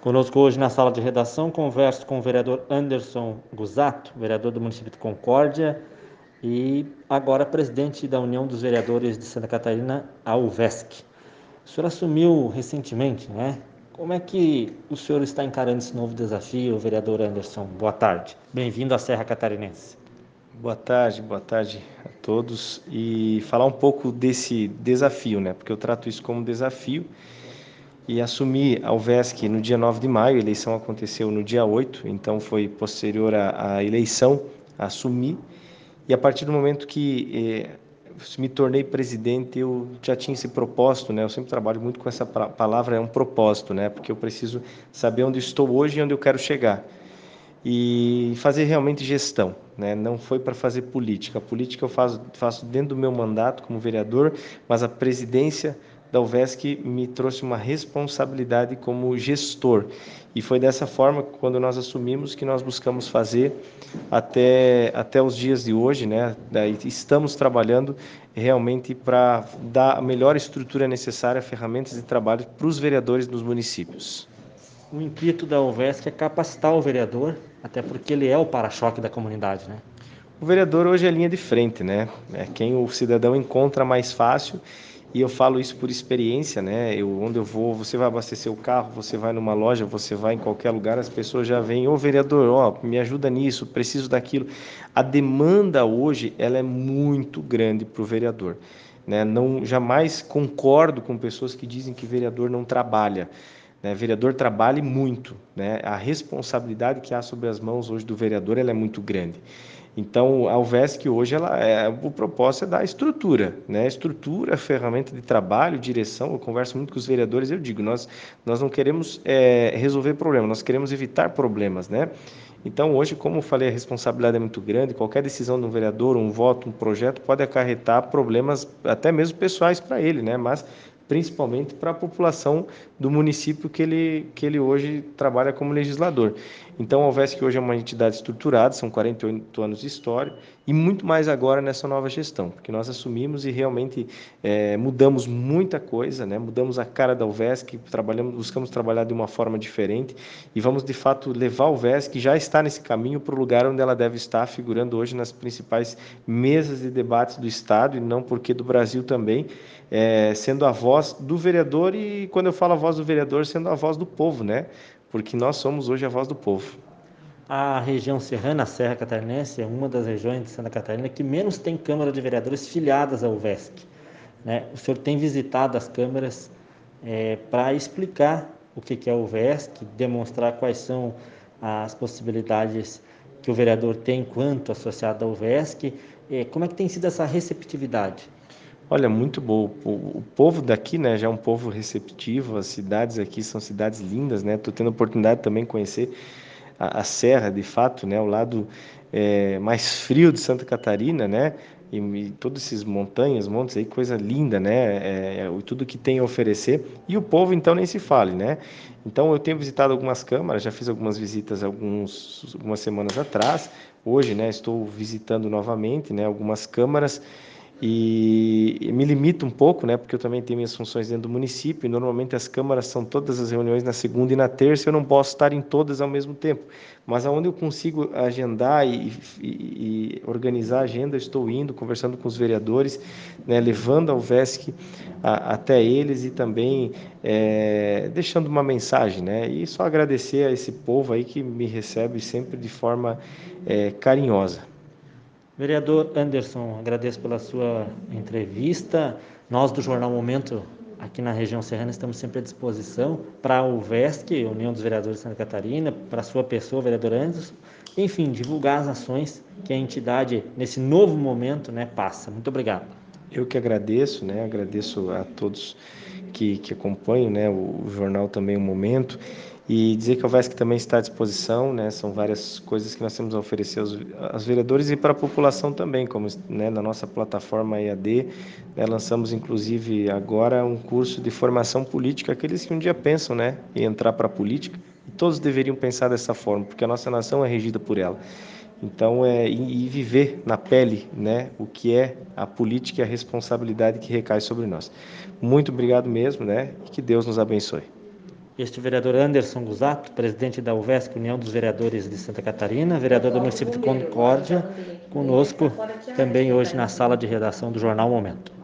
Conosco hoje na sala de redação, converso com o vereador Anderson Gusato, vereador do município de Concórdia e agora presidente da União dos Vereadores de Santa Catarina, a UVESC. O senhor assumiu recentemente, né? Como é que o senhor está encarando esse novo desafio, vereador Anderson? Boa tarde. Bem-vindo à Serra Catarinense. Boa tarde, boa tarde a todos. E falar um pouco desse desafio, né? Porque eu trato isso como desafio e assumi a UVESC no dia 9 de maio, a eleição aconteceu no dia 8, então foi posterior à, à eleição, assumi, e a partir do momento que eh, me tornei presidente, eu já tinha esse propósito, né? Eu sempre trabalho muito com essa palavra, é um propósito, né? Porque eu preciso saber onde estou hoje e onde eu quero chegar. E fazer realmente gestão, né? Não foi para fazer política. A política eu faço, faço dentro do meu mandato como vereador, mas a presidência da UVESC me trouxe uma responsabilidade como gestor. E foi dessa forma, quando nós assumimos, que nós buscamos fazer até, até os dias de hoje. Né? Estamos trabalhando realmente para dar a melhor estrutura necessária, ferramentas de trabalho para os vereadores dos municípios. O intuito da UVESC é capacitar o vereador, até porque ele é o para-choque da comunidade, né? O vereador hoje é linha de frente, né? É quem o cidadão encontra mais fácil e eu falo isso por experiência, né? Eu, onde eu vou, você vai abastecer o carro, você vai numa loja, você vai em qualquer lugar, as pessoas já vêm, ô vereador, ó, me ajuda nisso, preciso daquilo. A demanda hoje, ela é muito grande para o vereador. Né? Não, jamais concordo com pessoas que dizem que vereador não trabalha. Né? Vereador trabalha muito, né? A responsabilidade que há sobre as mãos hoje do vereador, ela é muito grande. Então, a UVESC hoje, ela é, o propósito é dar estrutura, né? Estrutura, ferramenta de trabalho, direção. Eu converso muito com os vereadores, eu digo, nós, nós não queremos é, resolver problemas, nós queremos evitar problemas, né? Então, hoje, como eu falei, a responsabilidade é muito grande. Qualquer decisão de um vereador, um voto, um projeto pode acarretar problemas, até mesmo pessoais para ele, né? Mas principalmente para a população do município que ele, que ele hoje trabalha como legislador. Então, a UVESC hoje é uma entidade estruturada, são 48 anos de história, e muito mais agora nessa nova gestão, porque nós assumimos e realmente é, mudamos muita coisa, né? mudamos a cara da UVESC, trabalhamos, buscamos trabalhar de uma forma diferente e vamos, de fato, levar a UVESC, que já está nesse caminho, para o lugar onde ela deve estar, figurando hoje nas principais mesas de debates do Estado, e não porque do Brasil também, é, sendo a voz do vereador e, quando eu falo a voz do vereador, sendo a voz do povo, né? Porque nós somos hoje a voz do povo. A região serrana, a Serra Catarinense, é uma das regiões de Santa Catarina que menos tem Câmara de Vereadores filiadas ao VESC. Né? O senhor tem visitado as câmaras é, para explicar o que é o VESC, demonstrar quais são as possibilidades que o vereador tem enquanto associado ao VESC. É, como é que tem sido essa receptividade? Olha, muito bom. O, povo daqui, né, já é um povo receptivo. As cidades aqui são cidades lindas, né? Estou tendo a oportunidade também de conhecer a, a Serra, de fato, né? O lado é, mais frio de Santa Catarina, né? E, e todos esses montanhas, montes aí, coisa linda, né? É, é, tudo que tem a oferecer. E o povo, então, nem se fale, né? Então, eu tenho visitado algumas câmaras, já fiz algumas visitas alguns, algumas semanas atrás. Hoje, né, estou visitando novamente, né, algumas câmaras e me limito um pouco, né, porque eu também tenho minhas funções dentro do município, e normalmente as câmaras são todas as reuniões na segunda e na terça, eu não posso estar em todas ao mesmo tempo, mas aonde eu consigo agendar e, e, e organizar a agenda, estou indo, conversando com os vereadores, né, levando ao VESC a, até eles e também é, deixando uma mensagem, né, e só agradecer a esse povo aí que me recebe sempre de forma é, carinhosa. Vereador Anderson, agradeço pela sua entrevista. Nós do Jornal Momento, aqui na região serrana, estamos sempre à disposição para o VESC, União dos Vereadores de Santa Catarina, para a sua pessoa, vereador Anderson, enfim, divulgar as ações que a entidade, nesse novo momento, né, passa. Muito obrigado. Eu que agradeço, né, agradeço a todos que, que acompanham né, o, jornal também, o Momento, e dizer que o VESC também está à disposição, né? São várias coisas que nós temos a oferecer aos, aos vereadores e para a população também, como né, na nossa plataforma EAD, né, lançamos inclusive agora um curso de formação política, aqueles que um dia pensam, né, em entrar para a política, e todos deveriam pensar dessa forma, porque a nossa nação é regida por ela. Então, é, e, e viver na pele né, o que é a política e a responsabilidade que recai sobre nós. Muito obrigado mesmo, né? E que Deus nos abençoe. Este vereador Anderson Gusato, presidente da UVESC, União dos Vereadores de Santa Catarina, vereador do município de Concórdia, conosco também hoje na sala de redação do Jornal Momento.